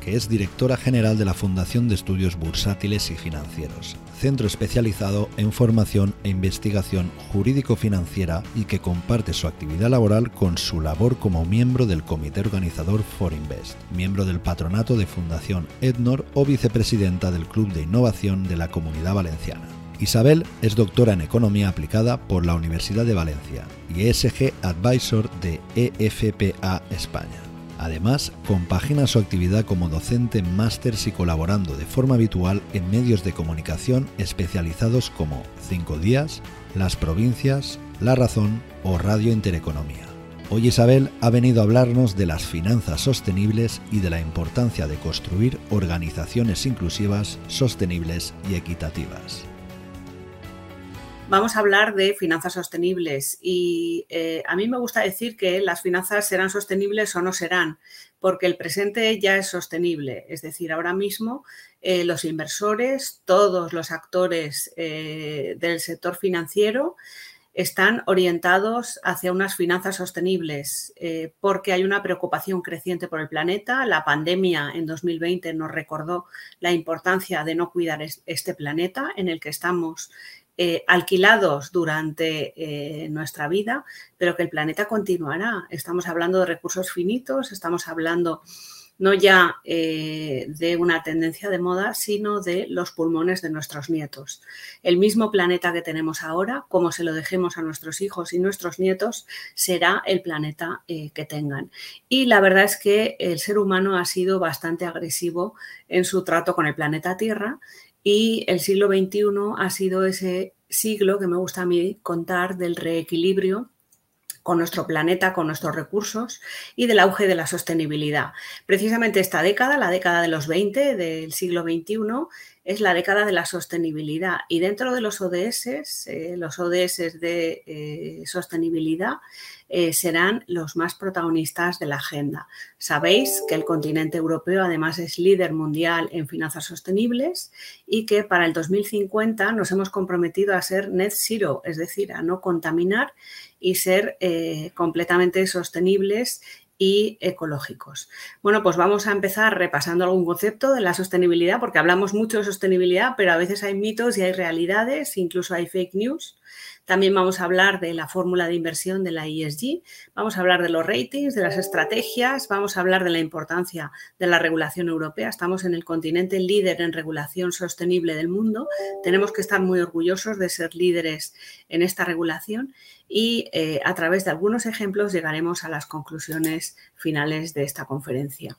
que es directora general de la Fundación de Estudios Bursátiles y Financieros, centro especializado en formación e investigación jurídico-financiera y que comparte su actividad laboral con su labor como miembro del comité organizador Forinvest, miembro del patronato de Fundación Ednor o vicepresidenta del Club de Innovación de la Comunidad Valenciana. Isabel es doctora en Economía Aplicada por la Universidad de Valencia y ESG Advisor de EFPA España. Además, compagina su actividad como docente en másters y colaborando de forma habitual en medios de comunicación especializados como Cinco Días, Las Provincias, La Razón o Radio Intereconomía. Hoy Isabel ha venido a hablarnos de las finanzas sostenibles y de la importancia de construir organizaciones inclusivas, sostenibles y equitativas vamos a hablar de finanzas sostenibles y eh, a mí me gusta decir que las finanzas serán sostenibles o no serán, porque el presente ya es sostenible. Es decir, ahora mismo eh, los inversores, todos los actores eh, del sector financiero, están orientados hacia unas finanzas sostenibles porque hay una preocupación creciente por el planeta. La pandemia en 2020 nos recordó la importancia de no cuidar este planeta en el que estamos eh, alquilados durante eh, nuestra vida, pero que el planeta continuará. Estamos hablando de recursos finitos, estamos hablando no ya eh, de una tendencia de moda, sino de los pulmones de nuestros nietos. El mismo planeta que tenemos ahora, como se lo dejemos a nuestros hijos y nuestros nietos, será el planeta que tengan. Y la verdad es que el ser humano ha sido bastante agresivo en su trato con el planeta Tierra y el siglo XXI ha sido ese siglo que me gusta a mí contar del reequilibrio con nuestro planeta, con nuestros recursos y del auge de la sostenibilidad. Precisamente esta década, la década de los 20 del siglo XXI, es la década de la sostenibilidad y dentro de los ODS, eh, los ODS de eh, sostenibilidad, eh, serán los más protagonistas de la agenda. Sabéis que el continente europeo además es líder mundial en finanzas sostenibles y que para el 2050 nos hemos comprometido a ser net zero, es decir, a no contaminar y ser completamente sostenibles y ecológicos. Bueno, pues vamos a empezar repasando algún concepto de la sostenibilidad, porque hablamos mucho de sostenibilidad, pero a veces hay mitos y hay realidades, incluso hay fake news. También vamos a hablar de la fórmula de inversión de la ESG, vamos a hablar de los ratings, de las estrategias, vamos a hablar de la importancia de la regulación europea. Estamos en el continente líder en regulación sostenible del mundo. Tenemos que estar muy orgullosos de ser líderes en esta regulación y eh, a través de algunos ejemplos llegaremos a las conclusiones finales de esta conferencia.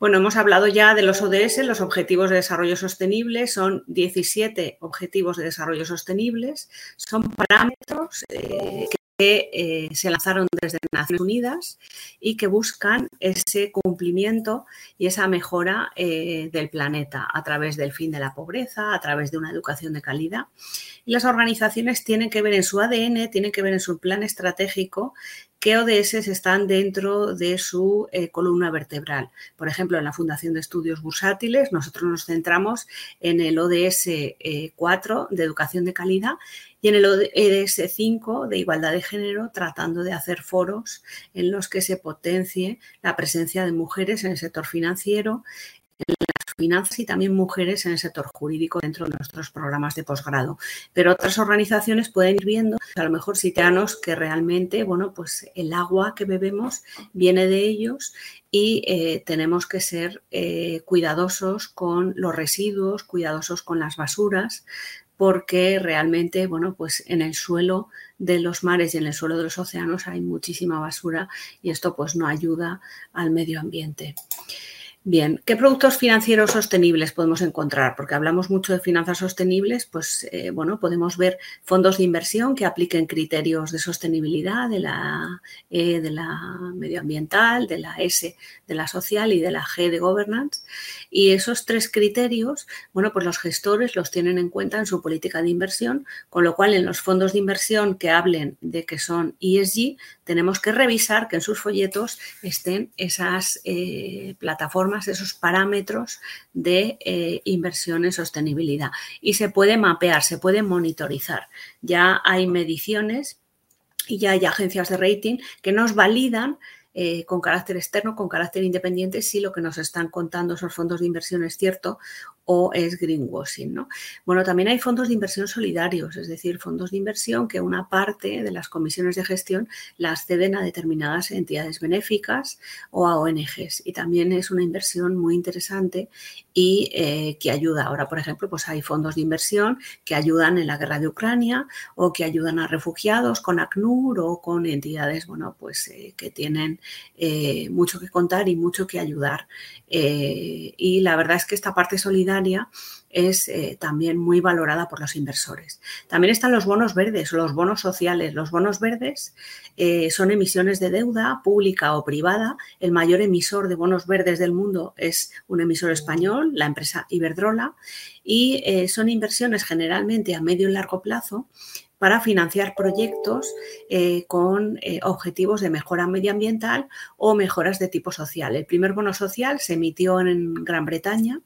Bueno, hemos hablado ya de los ODS, los Objetivos de Desarrollo Sostenible, son 17 Objetivos de Desarrollo Sostenibles, son parámetros eh, eh, se lanzaron desde Naciones Unidas y que buscan ese cumplimiento y esa mejora eh, del planeta a través del fin de la pobreza, a través de una educación de calidad. Y las organizaciones tienen que ver en su ADN, tienen que ver en su plan estratégico qué ODS están dentro de su eh, columna vertebral. Por ejemplo, en la Fundación de Estudios Bursátiles, nosotros nos centramos en el ODS 4 de educación de calidad y en el ODS 5 de igualdad de género, tratando de hacer foros en los que se potencie la presencia de mujeres en el sector financiero, en las finanzas y también mujeres en el sector jurídico dentro de nuestros programas de posgrado. Pero otras organizaciones pueden ir viendo, a lo mejor sitianos que realmente, bueno, pues el agua que bebemos viene de ellos y eh, tenemos que ser eh, cuidadosos con los residuos, cuidadosos con las basuras, porque realmente, bueno, pues en el suelo de los mares y en el suelo de los océanos hay muchísima basura y esto pues no ayuda al medio ambiente. Bien, ¿qué productos financieros sostenibles podemos encontrar? Porque hablamos mucho de finanzas sostenibles, pues eh, bueno, podemos ver fondos de inversión que apliquen criterios de sostenibilidad de la E de la medioambiental, de la S de la social y de la G de governance. Y esos tres criterios, bueno, pues los gestores los tienen en cuenta en su política de inversión, con lo cual en los fondos de inversión que hablen de que son ESG, tenemos que revisar que en sus folletos estén esas eh, plataformas esos parámetros de eh, inversión en sostenibilidad. Y se puede mapear, se puede monitorizar. Ya hay mediciones y ya hay agencias de rating que nos validan eh, con carácter externo, con carácter independiente, si lo que nos están contando esos fondos de inversión es cierto o es greenwashing. ¿no? Bueno, también hay fondos de inversión solidarios, es decir, fondos de inversión que una parte de las comisiones de gestión las ceden a determinadas entidades benéficas o a ONGs. Y también es una inversión muy interesante y eh, que ayuda. Ahora, por ejemplo, pues hay fondos de inversión que ayudan en la guerra de Ucrania o que ayudan a refugiados con ACNUR o con entidades, bueno, pues eh, que tienen eh, mucho que contar y mucho que ayudar. y la verdad es que esta parte solidaria es eh, también muy valorada por los inversores. También están los bonos verdes, los bonos sociales. Los bonos verdes eh, son emisiones de deuda pública o privada. El mayor emisor de bonos verdes del mundo es un emisor español, la empresa Iberdrola, y eh, son inversiones generalmente a medio y largo plazo para financiar proyectos con objetivos de mejora medioambiental o mejoras de tipo social. El primer bono social se emitió en Gran Bretaña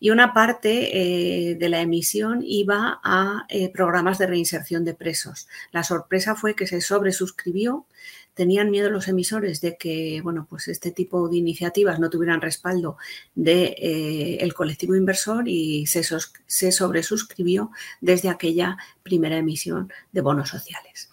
y una parte eh, de la emisión iba a eh, programas de reinserción de presos. La sorpresa fue que se sobresuscribió. Tenían miedo los emisores de que bueno, pues este tipo de iniciativas no tuvieran respaldo del de, eh, colectivo inversor y se, se sobresuscribió desde aquella primera emisión de bonos sociales.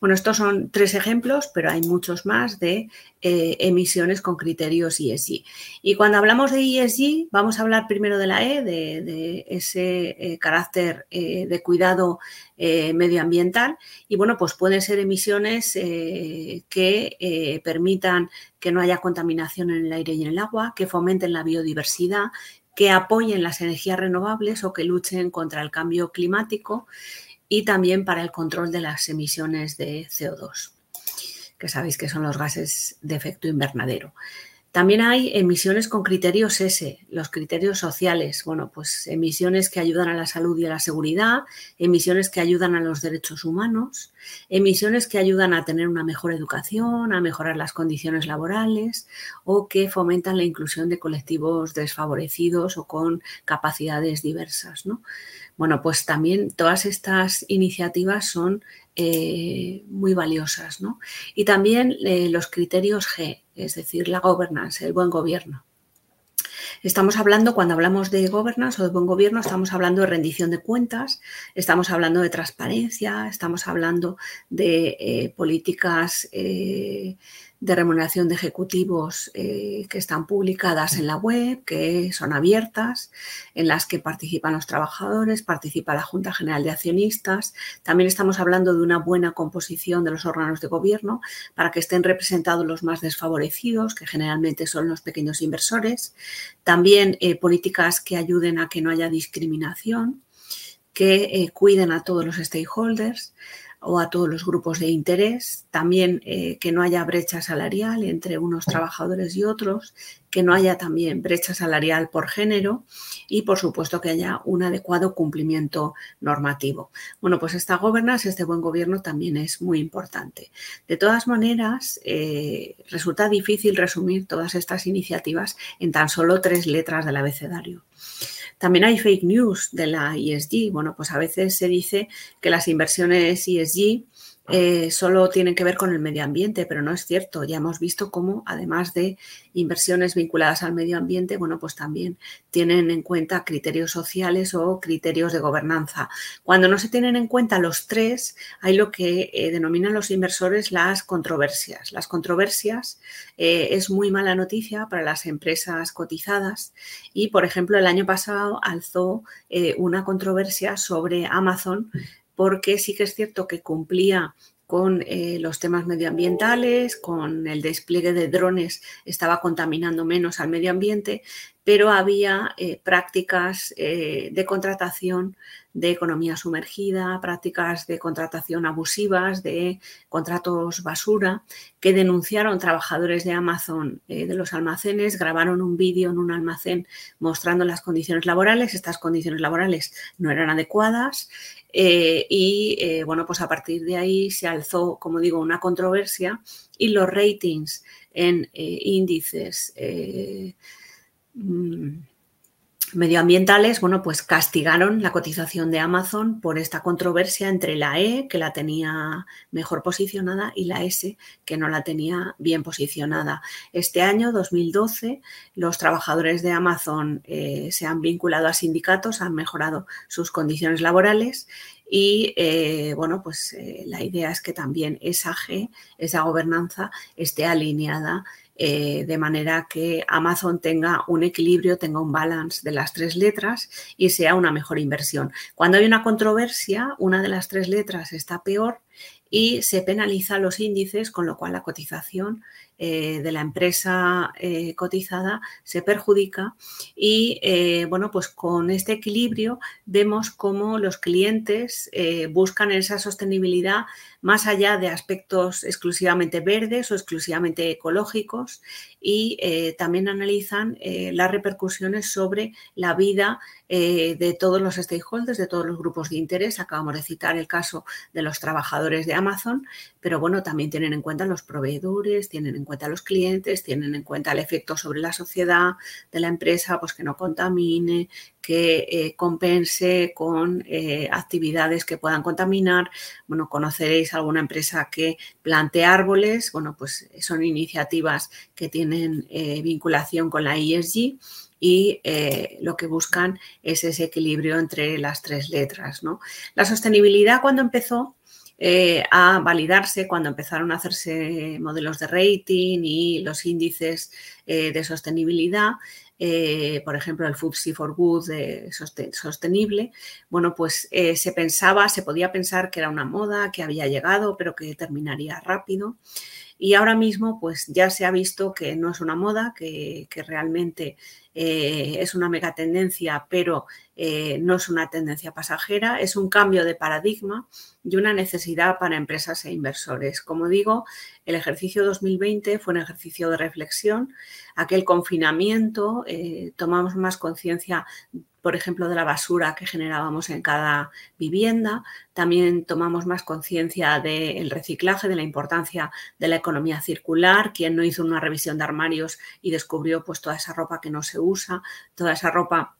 Bueno, estos son tres ejemplos, pero hay muchos más de eh, emisiones con criterios ESG. Y cuando hablamos de ESG, vamos a hablar primero de la E, de, ese eh, carácter eh, de cuidado medioambiental. Y bueno, pues pueden ser emisiones que permitan que no haya contaminación en el aire y en el agua, que fomenten la biodiversidad, que apoyen las energías renovables o que luchen contra el cambio climático y también para el control de las emisiones de CO2, que sabéis que son los gases de efecto invernadero. También hay emisiones con criterios S, los criterios sociales, bueno, pues emisiones que ayudan a la salud y a la seguridad, emisiones que ayudan a los derechos humanos, emisiones que ayudan a tener una mejor educación, a mejorar las condiciones laborales o que fomentan la inclusión de colectivos desfavorecidos o con capacidades diversas, ¿no? Bueno, pues también todas estas iniciativas son eh, muy valiosas, ¿no? Y también eh, los criterios G, es decir, la governance, el buen gobierno. Estamos hablando, cuando hablamos de governance o de buen gobierno, estamos hablando de rendición de cuentas, estamos hablando de transparencia, estamos hablando de eh, políticas de remuneración de ejecutivos eh, que están publicadas en la web, que son abiertas, en las que participan los trabajadores, participa la Junta General de Accionistas. También estamos hablando de una buena composición de los órganos de gobierno para que estén representados los más desfavorecidos, que generalmente son los pequeños inversores. También eh, políticas que ayuden a que no haya discriminación, que eh, cuiden a todos los stakeholders o a todos los grupos de interés, también eh, que no haya brecha salarial entre unos trabajadores y otros, que no haya también brecha salarial por género y, por supuesto, que haya un adecuado cumplimiento normativo. Bueno, pues esta gobernanza, este buen gobierno también es muy importante. De todas maneras, eh, resulta difícil resumir todas estas iniciativas en tan solo tres letras del abecedario. También hay fake news de la ESG. Bueno, pues a veces se dice que las inversiones ESG eh, solo tienen que ver con el medio ambiente, pero no es cierto. Ya hemos visto cómo, además de inversiones vinculadas al medio ambiente, bueno, pues también tienen en cuenta criterios sociales o criterios de gobernanza. Cuando no se tienen en cuenta los tres, hay lo que eh, denominan los inversores las controversias. Las controversias eh, es muy mala noticia para las empresas cotizadas y, por ejemplo, el año pasado alzó una controversia sobre Amazon porque sí que es cierto que cumplía con eh, los temas medioambientales, con el despliegue de drones estaba contaminando menos al medio ambiente, pero había eh, prácticas eh, de contratación de economía sumergida, prácticas de contratación abusivas, de contratos basura, que denunciaron trabajadores de Amazon de los almacenes, grabaron un vídeo en un almacén mostrando las condiciones laborales. Estas condiciones laborales no eran adecuadas. Eh, y eh, bueno, pues a partir de ahí se alzó, como digo, una controversia y los ratings en eh, índices mm, medioambientales, bueno, pues castigaron la cotización de Amazon por esta controversia entre la E, que la tenía mejor posicionada, y la S, que no la tenía bien posicionada. Este año, 2012, los trabajadores de Amazon eh, se han vinculado a sindicatos, han mejorado sus condiciones laborales y eh, bueno, pues eh, la idea es que también esa G, esa gobernanza, esté alineada eh, de manera que Amazon tenga un equilibrio, tenga un balance de las tres letras y sea una mejor inversión. Cuando hay una controversia, una de las tres letras está peor y se penaliza los índices, con lo cual la cotización eh, de la empresa eh, cotizada se perjudica y eh, bueno, pues con este equilibrio vemos cómo los clientes buscan esa sostenibilidad más allá de aspectos exclusivamente verdes o exclusivamente ecológicos y también analizan las repercusiones sobre la vida de todos los stakeholders, de todos los grupos de interés. Acabamos de citar el caso de los trabajadores de Amazon, pero bueno, también tienen en cuenta los proveedores, tienen en cuenta los clientes, tienen en cuenta el efecto sobre la sociedad de la empresa, pues que no contamine, que eh, compense con eh, actividades que puedan contaminar. Bueno, conoceréis alguna empresa que plante árboles, bueno, pues son iniciativas que tienen eh, vinculación con la ESG y lo que buscan es ese equilibrio entre las tres letras. ¿no? La sostenibilidad cuando empezó eh, a validarse cuando empezaron a hacerse modelos de rating y los índices eh, de sostenibilidad. Eh, por ejemplo, el FTSE for Good sostenible, bueno, pues se pensaba, se podía pensar que era una moda, que había llegado, pero que terminaría rápido. Y ahora mismo, pues ya se ha visto que no es una moda, que, que realmente eh, es una megatendencia, pero eh, no es una tendencia pasajera, es un cambio de paradigma y una necesidad para empresas e inversores. Como digo, el ejercicio 2020 fue un ejercicio de reflexión. Aquel confinamiento, eh, tomamos más conciencia por ejemplo, de la basura que generábamos en cada vivienda. También tomamos más conciencia del reciclaje, de la importancia de la economía circular. Quien no hizo una revisión de armarios y descubrió pues, toda esa ropa que no se usa, toda esa ropa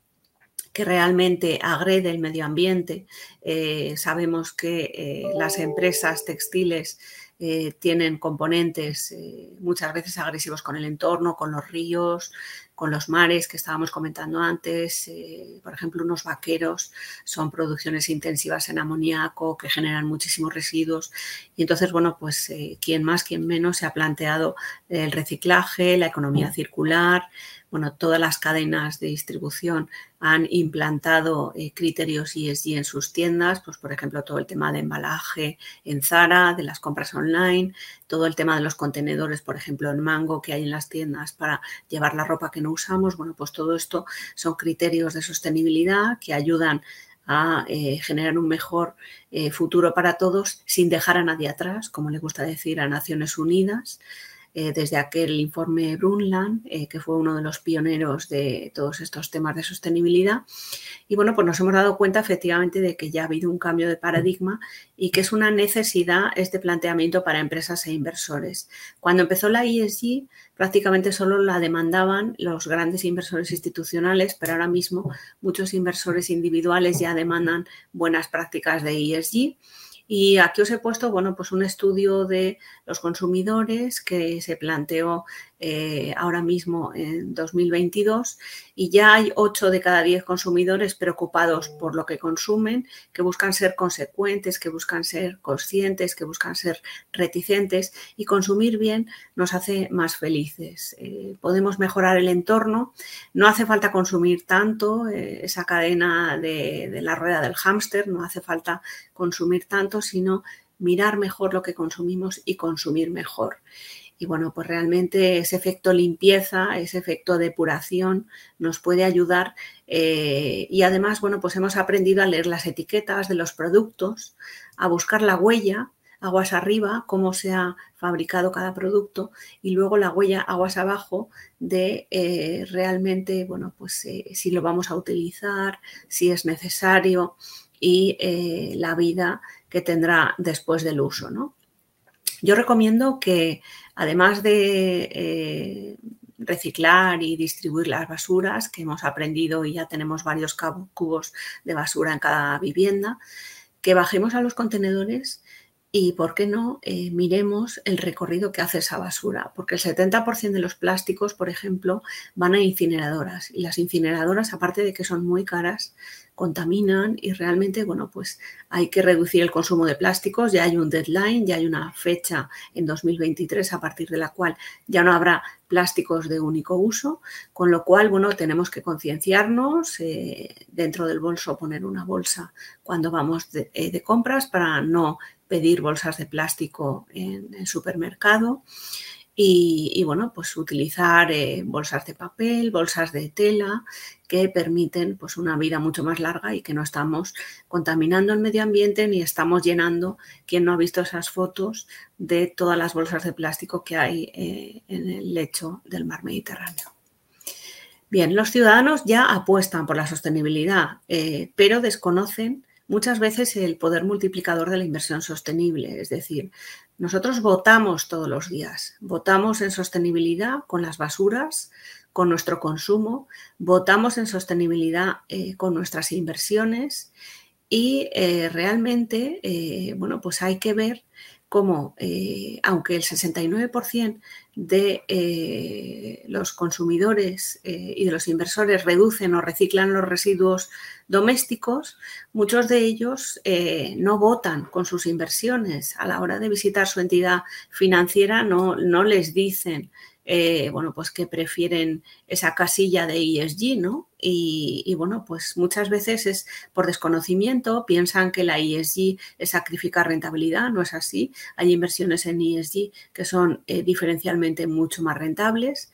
que realmente agrede el medio ambiente. Eh, sabemos que eh, las empresas textiles eh, tienen componentes muchas veces agresivos con el entorno, con los ríos, con los mares que estábamos comentando antes, eh, por ejemplo, unos vaqueros son producciones intensivas en amoníaco que generan muchísimos residuos. Y entonces, bueno, pues eh, quien más, quien menos se ha planteado el reciclaje, la economía circular, bueno, todas las cadenas de distribución han implantado eh, criterios ESG en sus tiendas, pues por ejemplo todo el tema de embalaje en Zara, de las compras online, todo el tema de los contenedores, por ejemplo en Mango que hay en las tiendas para llevar la ropa que no usamos, bueno, pues todo esto son criterios de sostenibilidad que ayudan a eh, generar un mejor eh, futuro para todos sin dejar a nadie atrás, como le gusta decir a Naciones Unidas. Eh, desde aquel informe Brundtland, eh, que fue uno de los pioneros de todos estos temas de sostenibilidad. Y bueno, pues nos hemos dado cuenta efectivamente de que ya ha habido un cambio de paradigma y que es una necesidad este planteamiento para empresas e inversores. Cuando empezó la ESG, prácticamente solo la demandaban los grandes inversores institucionales, pero ahora mismo muchos inversores individuales ya demandan buenas prácticas de ESG. Y aquí os he puesto, bueno, pues un estudio de los consumidores que se planteó eh, ahora mismo en 2022 y ya hay 8 de cada 10 consumidores preocupados por lo que consumen, que buscan ser consecuentes, que buscan ser conscientes, que buscan ser reticentes y consumir bien nos hace más felices. Eh, podemos mejorar el entorno, no hace falta consumir tanto, eh, esa cadena de, de la rueda del hámster, no hace falta consumir tanto, sino mirar mejor lo que consumimos y consumir mejor. Y bueno, pues realmente ese efecto limpieza, ese efecto depuración nos puede ayudar. Eh, y además, bueno, pues hemos aprendido a leer las etiquetas de los productos, a buscar la huella, aguas arriba, cómo se ha fabricado cada producto, y luego la huella aguas abajo de eh, realmente, bueno, pues eh, si lo vamos a utilizar, si es necesario y la vida que tendrá después del uso, ¿no? Yo recomiendo que además de eh, reciclar y distribuir las basuras, que hemos aprendido y ya tenemos varios cubos de basura en cada vivienda, que bajemos a los contenedores y, ¿por qué no?, eh, miremos el recorrido que hace esa basura, porque el 70% de los plásticos, por ejemplo, van a incineradoras y las incineradoras, aparte de que son muy caras, contaminan y realmente, bueno, pues hay que reducir el consumo de plásticos, ya hay un deadline, ya hay una fecha en 2023 a partir de la cual ya no habrá plásticos de único uso, con lo cual, bueno, tenemos que concienciarnos, eh, dentro del bolso poner una bolsa cuando vamos de, eh, compras para no pedir bolsas de plástico en el supermercado y, bueno, pues utilizar eh, bolsas de papel, bolsas de tela que permiten pues una vida mucho más larga y que no estamos contaminando el medio ambiente ni estamos llenando, quien no ha visto esas fotos de todas las bolsas de plástico que hay eh, en el lecho del mar Mediterráneo. Bien, los ciudadanos ya apuestan por la sostenibilidad, eh, pero desconocen muchas veces el poder multiplicador de la inversión sostenible. Es decir, nosotros votamos todos los días, votamos en sostenibilidad con las basuras, con nuestro consumo, votamos en sostenibilidad eh, con nuestras inversiones y eh, realmente, eh, bueno, pues hay que ver cómo, aunque el 69% de los consumidores y de los inversores reducen o reciclan los residuos domésticos, muchos de ellos eh, no votan con sus inversiones. A la hora de visitar su entidad financiera no, no les dicen eh, bueno, pues que prefieren esa casilla de ESG, ¿no? Y, bueno, pues muchas veces es por desconocimiento, piensan que la ESG es sacrificar rentabilidad, no es así. Hay inversiones en ESG que son eh, diferencialmente mucho más rentables.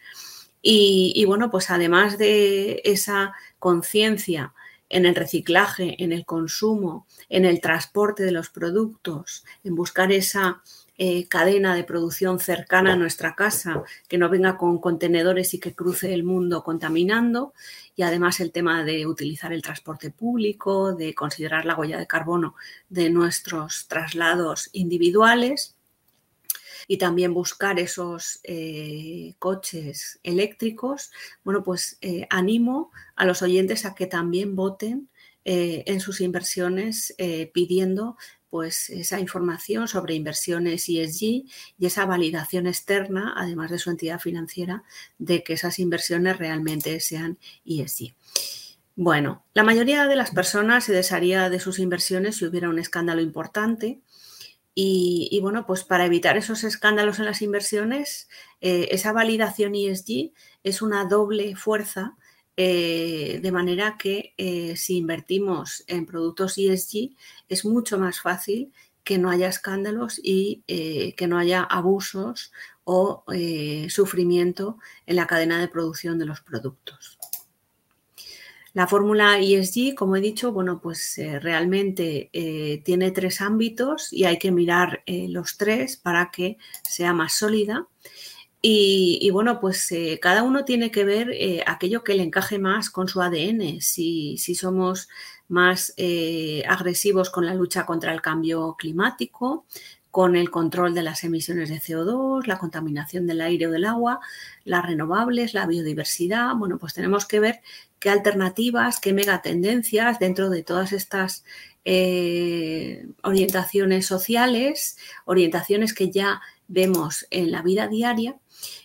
y, bueno, pues además de esa conciencia en el reciclaje, en el consumo, en el transporte de los productos, en buscar esa eh, cadena de producción cercana a nuestra casa, que no venga con contenedores y que cruce el mundo contaminando. Y además el tema de utilizar el transporte público, de considerar la huella de carbono de nuestros traslados individuales y también buscar esos eh, coches eléctricos, bueno, pues eh, animo a los oyentes a que también voten eh, en sus inversiones pidiendo pues esa información sobre inversiones ESG y esa validación externa, además de su entidad financiera, de que esas inversiones realmente sean ESG. Bueno, la mayoría de las personas se desharía de sus inversiones si hubiera un escándalo importante y, bueno, pues para evitar esos escándalos en las inversiones, eh, esa validación ESG es una doble fuerza, eh, de manera que eh, si invertimos en productos ESG es mucho más fácil que no haya escándalos y que no haya abusos o sufrimiento en la cadena de producción de los productos. La fórmula ESG, como he dicho, bueno, pues eh, realmente eh, tiene tres ámbitos y hay que mirar eh, los tres para que sea más sólida. Y, bueno, pues cada uno tiene que ver aquello que le encaje más con su ADN. Si, si somos más agresivos con la lucha contra el cambio climático, con el control de las emisiones de CO2, la contaminación del aire o del agua, las renovables, la biodiversidad. Bueno, pues tenemos que ver qué alternativas, qué megatendencias dentro de todas estas eh, orientaciones sociales, orientaciones que ya vemos en la vida diaria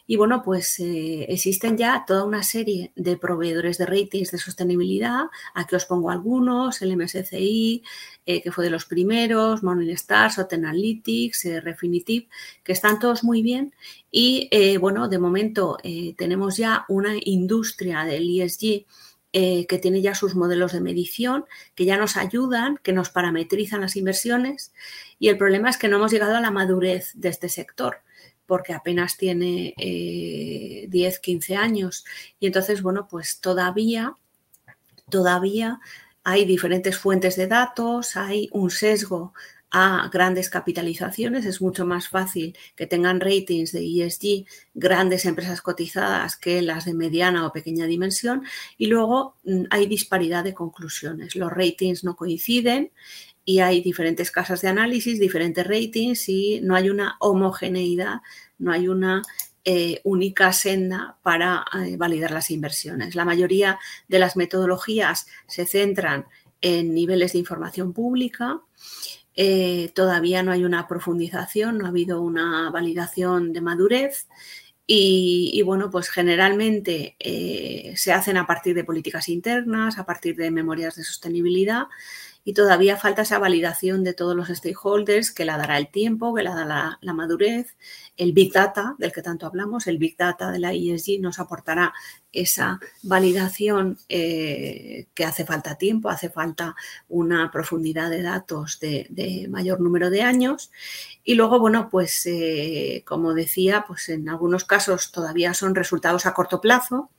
y bueno, pues eh, existen ya toda una serie de proveedores de ratings de sostenibilidad. Aquí os pongo algunos, el MSCI, eh, que fue de los primeros, Morningstar, Soten Analytics, eh, Refinitiv, que están todos muy bien. Y bueno, de momento tenemos ya una industria del ESG que tiene ya sus modelos de medición, que ya nos ayudan, que nos parametrizan las inversiones. Y el problema es que no hemos llegado a la madurez de este sector porque apenas tiene 10, 15 años. Y entonces, bueno, pues todavía, todavía hay diferentes fuentes de datos, hay un sesgo a grandes capitalizaciones. Es mucho más fácil que tengan ratings de ESG grandes empresas cotizadas que las de mediana o pequeña dimensión. Y luego mm, hay disparidad de conclusiones. Los ratings no coinciden y hay diferentes casas de análisis, diferentes ratings y no hay una homogeneidad, no hay una eh, única senda para eh, validar las inversiones. La mayoría de las metodologías se centran en niveles de información pública. Eh, todavía no hay una profundización, no ha habido una validación de madurez. Y, bueno, pues generalmente se hacen a partir de políticas internas, a partir de memorias de sostenibilidad y todavía falta esa validación de todos los stakeholders que la dará el tiempo, que la dará la, madurez. El Big Data, del que tanto hablamos, el Big Data de la ESG nos aportará esa validación eh, que hace falta tiempo, hace falta una profundidad de datos de, mayor número de años. Y luego, bueno, pues eh, como decía, pues en algunos casos todavía son resultados a corto plazo,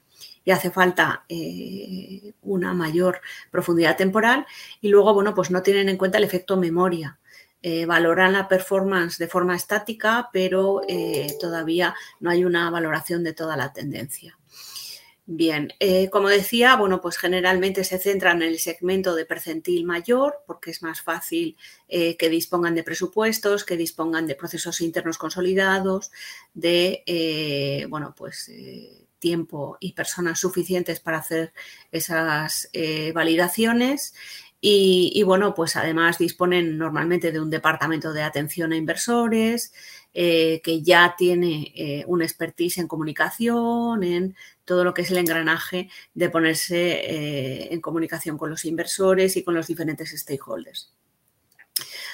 y hace falta eh, una mayor profundidad temporal y luego, bueno, pues no tienen en cuenta el efecto memoria. Eh, valoran la performance de forma estática, pero eh, todavía no hay una valoración de toda la tendencia. Bien, como decía, bueno, pues generalmente se centran en el segmento de percentil mayor porque es más fácil que dispongan de presupuestos, que dispongan de procesos internos consolidados, de, bueno, pues tiempo y personas suficientes para hacer esas eh, validaciones. Y, bueno, pues además disponen normalmente de un departamento de atención a inversores eh, que ya tiene eh, un expertise en comunicación, en todo lo que es el engranaje de ponerse en comunicación con los inversores y con los diferentes stakeholders.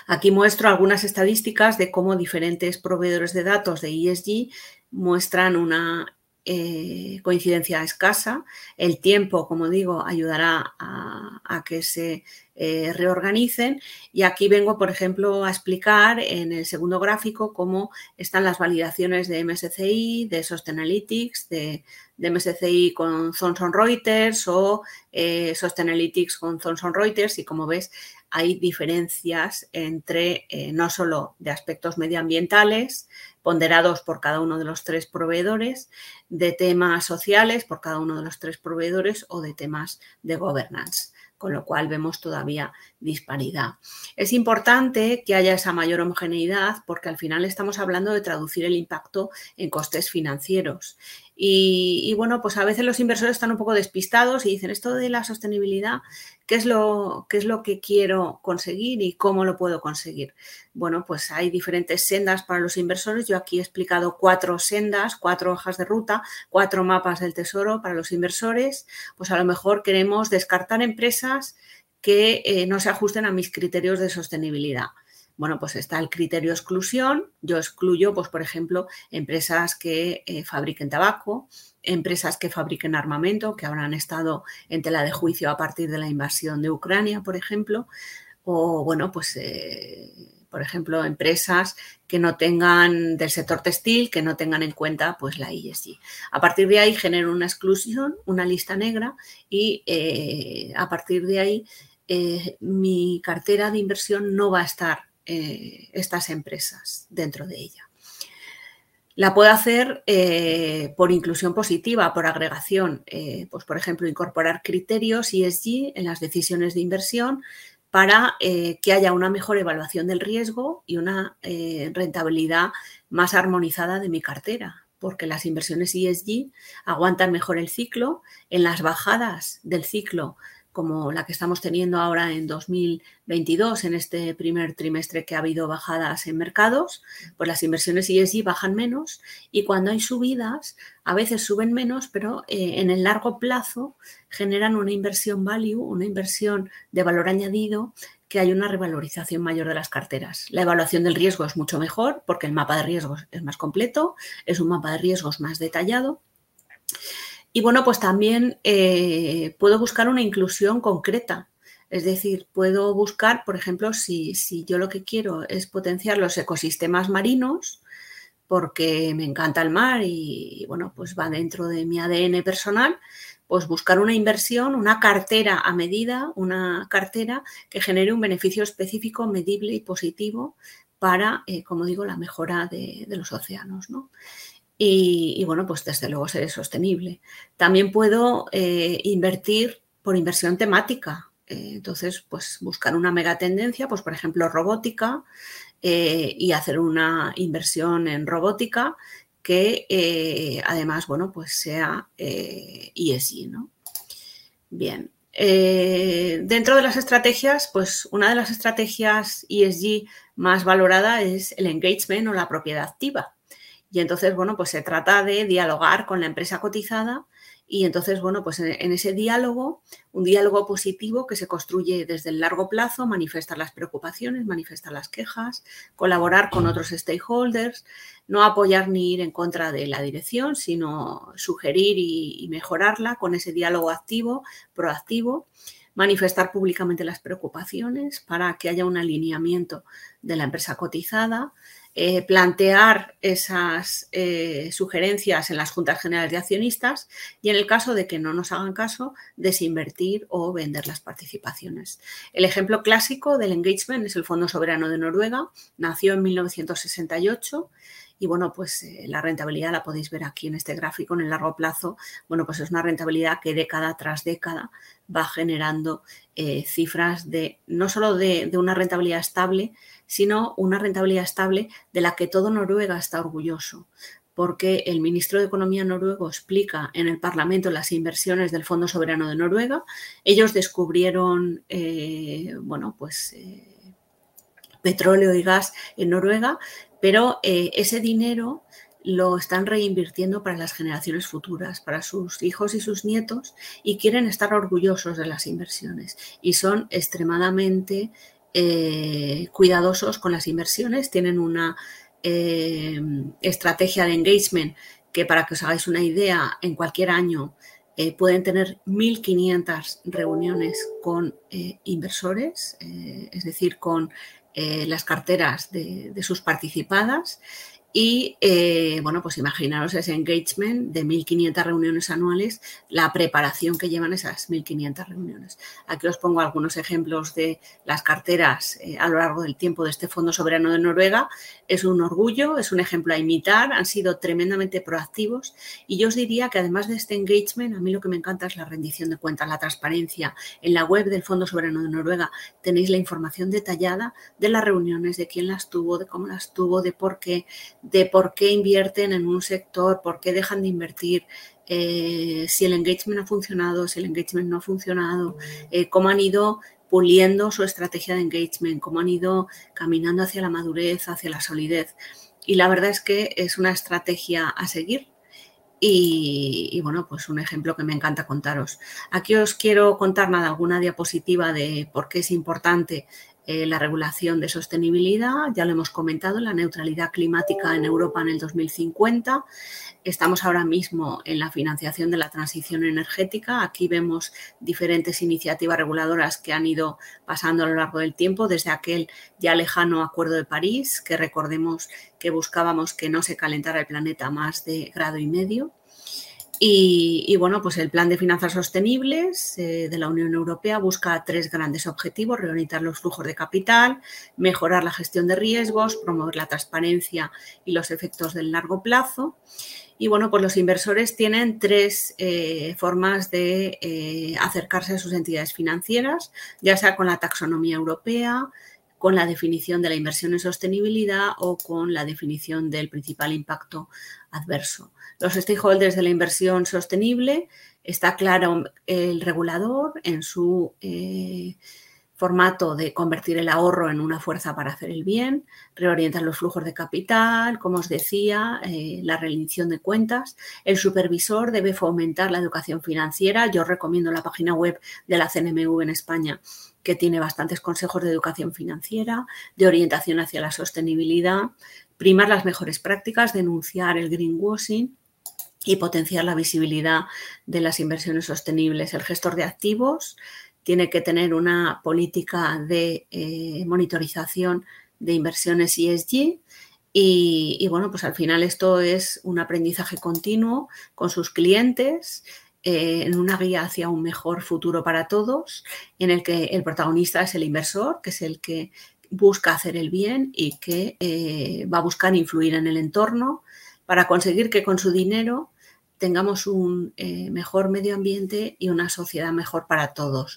Aquí muestro algunas estadísticas de cómo diferentes proveedores de datos de ESG muestran una eh, coincidencia escasa. El tiempo, como digo, ayudará a, que se eh, reorganicen. Y aquí vengo, por ejemplo, a explicar en el segundo gráfico cómo están las validaciones de MSCI, de Sustainalytics, de, de MSCI con Thomson Reuters o eh, Sustainalytics con Thomson Reuters. Y como ves, hay diferencias entre no solo de aspectos medioambientales, ponderados por cada uno de los tres proveedores, de temas sociales por cada uno de los tres proveedores o de temas de governance con lo cual vemos todavía disparidad. Es importante que haya esa mayor homogeneidad porque al final estamos hablando de traducir el impacto en costes financieros y, bueno, pues a veces los inversores están un poco despistados y dicen, esto de la sostenibilidad, ¿qué es, lo, ¿qué es lo que quiero conseguir y cómo lo puedo conseguir? Bueno, pues hay diferentes sendas para los inversores. Yo aquí he explicado cuatro sendas, cuatro hojas de ruta, cuatro mapas del tesoro para los inversores. Pues a lo mejor queremos descartar empresas que eh, no se ajusten a mis criterios de sostenibilidad. Bueno, pues está el criterio exclusión. Yo excluyo, pues, por ejemplo, empresas que eh, fabriquen tabaco, empresas que fabriquen armamento, que habrán estado en tela de juicio a partir de la invasión de Ucrania, por ejemplo. O, bueno, pues, eh, por ejemplo, empresas que no tengan del sector textil, que no tengan en cuenta pues la ESG. A partir de ahí genero una exclusión, una lista negra y eh, a partir de ahí mi cartera de inversión no va a estar eh, estas empresas dentro de ella. La puedo hacer eh, por inclusión positiva, por agregación, eh, pues por ejemplo, incorporar criterios ESG en las decisiones de inversión para que haya una mejor evaluación del riesgo y una rentabilidad más armonizada de mi cartera, porque las inversiones ESG aguantan mejor el ciclo, en las bajadas del ciclo como la que estamos teniendo ahora en 2022, en este primer trimestre que ha habido bajadas en mercados, pues las inversiones ESG bajan menos y cuando hay subidas, a veces suben menos, pero eh, en el largo plazo generan una inversión value, una inversión de valor añadido que hay una revalorización mayor de las carteras. La evaluación del riesgo es mucho mejor porque el mapa de riesgos es más completo, es un mapa de riesgos más detallado Y bueno, pues también eh, puedo buscar una inclusión concreta. Es decir, puedo buscar, por ejemplo, si, si yo lo que quiero es potenciar los ecosistemas marinos, porque me encanta el mar y, bueno, pues va dentro de mi ADN personal, pues buscar una inversión, una cartera a medida, una cartera que genere un beneficio específico, medible y positivo para, eh, como digo, la mejora de, los océanos. ¿no? Y, bueno, pues desde luego seré sostenible. También puedo eh, invertir por inversión temática. Eh, entonces, pues buscar una megatendencia, pues por ejemplo robótica, eh, y hacer una inversión en robótica que además, bueno, pues sea ESG, ¿no? Bien. dentro de las estrategias, pues una de las estrategias ESG más valorada es el engagement o la propiedad activa. Y entonces, bueno, pues se trata de dialogar con la empresa cotizada y entonces, bueno, pues en, ese diálogo, un diálogo positivo que se construye desde el largo plazo, manifestar las preocupaciones, manifestar las quejas, colaborar con otros stakeholders, no apoyar ni ir en contra de la dirección, sino sugerir y mejorarla con ese diálogo activo, proactivo manifestar públicamente las preocupaciones para que haya un alineamiento de la empresa cotizada, eh, plantear esas eh, sugerencias en las juntas generales de accionistas y en el caso de que no nos hagan caso, desinvertir o vender las participaciones. El ejemplo clásico del engagement es el Fondo Soberano de Noruega, nació en 1968 y bueno, pues eh, la rentabilidad la podéis ver aquí en este gráfico en el largo plazo. Bueno, pues es una rentabilidad que década tras década va generando cifras de no solo de una rentabilidad estable, sino una rentabilidad estable de la que todo Noruega está orgulloso porque el ministro de Economía noruego explica en el Parlamento las inversiones del Fondo Soberano de Noruega. Ellos descubrieron, eh, bueno, pues eh, petróleo y gas en Noruega, pero eh, ese dinero lo están reinvirtiendo para las generaciones futuras, para sus hijos y sus nietos, y quieren estar orgullosos de las inversiones. Y son extremadamente eh, cuidadosos con las inversiones, tienen una eh, estrategia de engagement que para que os hagáis una idea, en cualquier año pueden tener 1.500 reuniones con inversores, es decir, con las carteras de, de sus participadas y eh, bueno, pues imaginaros ese engagement de 1.500 reuniones anuales, la preparación que llevan esas 1.500 reuniones. Aquí os pongo algunos ejemplos de las carteras eh, a lo largo del tiempo de este Fondo Soberano de Noruega. Es un orgullo, es un ejemplo a imitar, han sido tremendamente proactivos y yo os diría que además de este engagement, a mí lo que me encanta es la rendición de cuentas, la transparencia. En la web del Fondo Soberano de Noruega tenéis la información detallada de las reuniones, de quién las tuvo, de cómo las tuvo, de por qué de por qué invierten en un sector, por qué dejan de invertir, eh, si el engagement ha funcionado, si el engagement no ha funcionado, eh, cómo han ido puliendo su estrategia de engagement, cómo han ido caminando hacia la madurez, hacia la solidez. Y la verdad es que es una estrategia a seguir. Y, y, bueno, pues un ejemplo que me encanta contaros. Aquí os quiero contar nada, alguna diapositiva de por qué es importante eh, la regulación de sostenibilidad, ya lo hemos comentado, la neutralidad climática en Europa en el 2050. Estamos ahora mismo en la financiación de la transición energética. Aquí vemos diferentes iniciativas reguladoras que han ido pasando a lo largo del tiempo, desde aquel ya lejano Acuerdo de París, que recordemos que buscábamos que no se calentara el planeta más de grado y medio y, bueno, pues el Plan de Finanzas Sostenibles eh, de la Unión Europea busca tres grandes objetivos, reorientar los flujos de capital, mejorar la gestión de riesgos, promover la transparencia y los efectos del largo plazo. Y bueno, pues los inversores tienen tres eh, formas de eh, acercarse a sus entidades financieras, ya sea con la taxonomía europea, con la definición de la inversión en sostenibilidad o con la definición del principal impacto adverso. Los stakeholders de la inversión sostenible, está claro el regulador en su eh, formato de convertir el ahorro en una fuerza para hacer el bien, reorientar los flujos de capital, como os decía, eh, la rendición de cuentas. El supervisor debe fomentar la educación financiera. Yo recomiendo la página web de la CNMV en España, que tiene bastantes consejos de educación financiera, de orientación hacia la sostenibilidad, primar las mejores prácticas, denunciar el greenwashing y potenciar la visibilidad de las inversiones sostenibles. El gestor de activos tiene que tener una política de eh, monitorización de inversiones ESG y, bueno, pues al final esto es un aprendizaje continuo con sus clientes eh, en una guía hacia un mejor futuro para todos, en el que el protagonista es el inversor, que es el que busca hacer el bien y que eh, va a buscar influir en el entorno para conseguir que con su dinero tengamos un eh, mejor medio ambiente y una sociedad mejor para todos.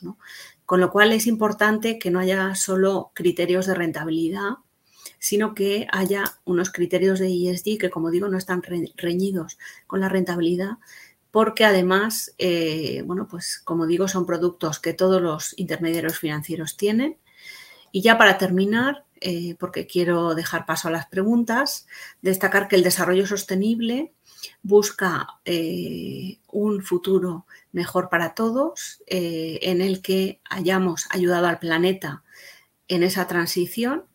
Con lo cual es importante que no haya solo criterios de rentabilidad, sino que haya unos criterios de ESG que, como digo, no están reñidos con la rentabilidad, porque además, eh, bueno, pues como digo, son productos que todos los intermediarios financieros tienen. Y ya para terminar, eh, porque quiero dejar paso a las preguntas, destacar que el desarrollo sostenible busca eh, un futuro mejor para todos, eh, en el que hayamos ayudado al planeta en esa transición.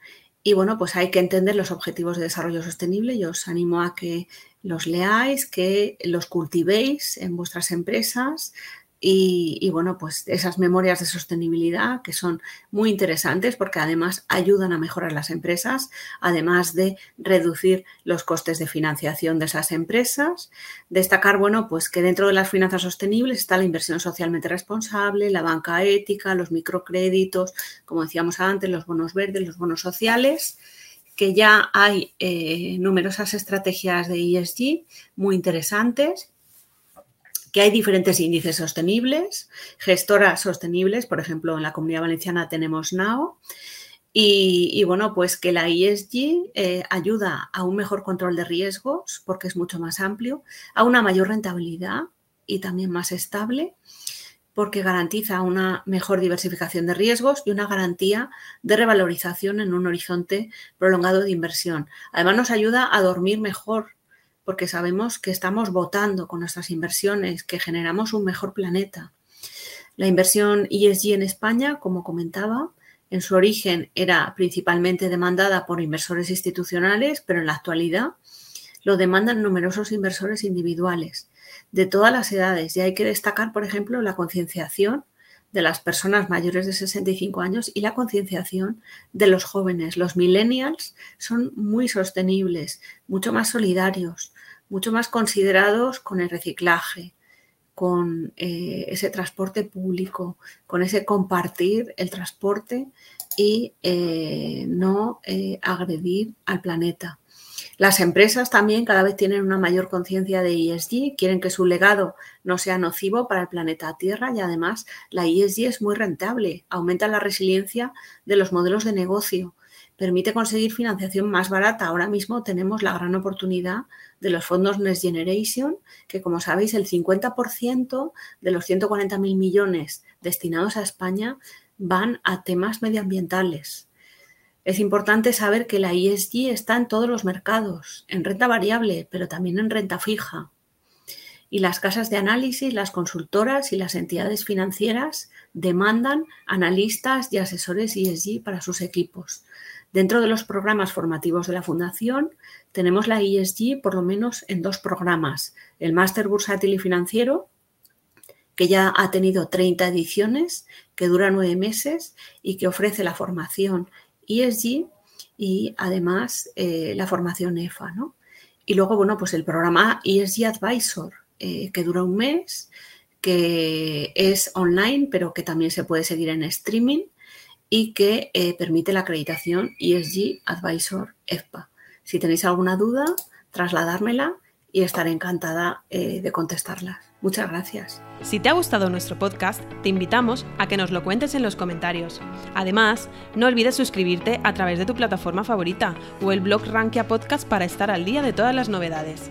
Y bueno, pues hay que entender los objetivos de desarrollo sostenible. Yo os animo a que los leáis, que los cultivéis en vuestras empresas, y, bueno, pues esas memorias de sostenibilidad que son muy interesantes porque además ayudan a mejorar las empresas, además de reducir los costes de financiación de esas empresas. Destacar, bueno, pues que dentro de las finanzas sostenibles está la inversión socialmente responsable, la banca ética, los microcréditos, como decíamos antes, los bonos verdes, los bonos sociales que ya hay eh, numerosas estrategias de ESG muy interesantes que hay diferentes índices sostenibles, gestoras sostenibles, por ejemplo, en la Comunidad Valenciana tenemos NAO, y, bueno, pues que la ESG eh, ayuda a un mejor control de riesgos, porque es mucho más amplio, a una mayor rentabilidad y también más estable, porque garantiza una mejor diversificación de riesgos y una garantía de revalorización en un horizonte prolongado de inversión. Además, nos ayuda a dormir mejor porque sabemos que estamos votando con nuestras inversiones, que generamos un mejor planeta. La inversión ESG en España, como comentaba, en su origen era principalmente demandada por inversores institucionales, pero en la actualidad lo demandan numerosos inversores individuales de todas las edades. Y hay que destacar, por ejemplo, la concienciación de las personas mayores de 65 años y la concienciación de los jóvenes. Los millennials son muy sostenibles, mucho más solidarios, mucho más considerados con el reciclaje, con eh, ese transporte público, con ese compartir el transporte y eh, no eh, agredir al planeta. Las empresas también cada vez tienen una mayor conciencia de ESG, quieren que su legado no sea nocivo para el planeta Tierra y además la ESG es muy rentable, aumenta la resiliencia de los modelos de negocio, permite conseguir financiación más barata. Ahora mismo tenemos la gran oportunidad de los fondos Next Generation, que como sabéis el 50% de los 140.000 millones destinados a España van a temas medioambientales. Es importante saber que la ESG está en todos los mercados, en renta variable, pero también en renta fija. Y las casas de análisis, las consultoras y las entidades financieras demandan analistas y asesores ESG para sus equipos. Dentro de los programas formativos de la Fundación tenemos la ESG por lo menos en dos programas. El Máster Bursátil y Financiero, que ya ha tenido 30 ediciones, que dura nueve meses y que ofrece la formación ESG y además eh, la formación EFA. Y luego, bueno, pues el programa ESG Advisor, eh, que dura un mes, que es online, pero que también se puede seguir en streaming y que eh, permite la acreditación ESG Advisor EFPA. Si tenéis alguna duda, trasladármela y estaré encantada eh, de contestarlas. Muchas gracias. Si te ha gustado nuestro podcast, te invitamos a que nos lo cuentes en los comentarios. Además, no olvides suscribirte a través de tu plataforma favorita o el blog Rankia Podcast para estar al día de todas las novedades.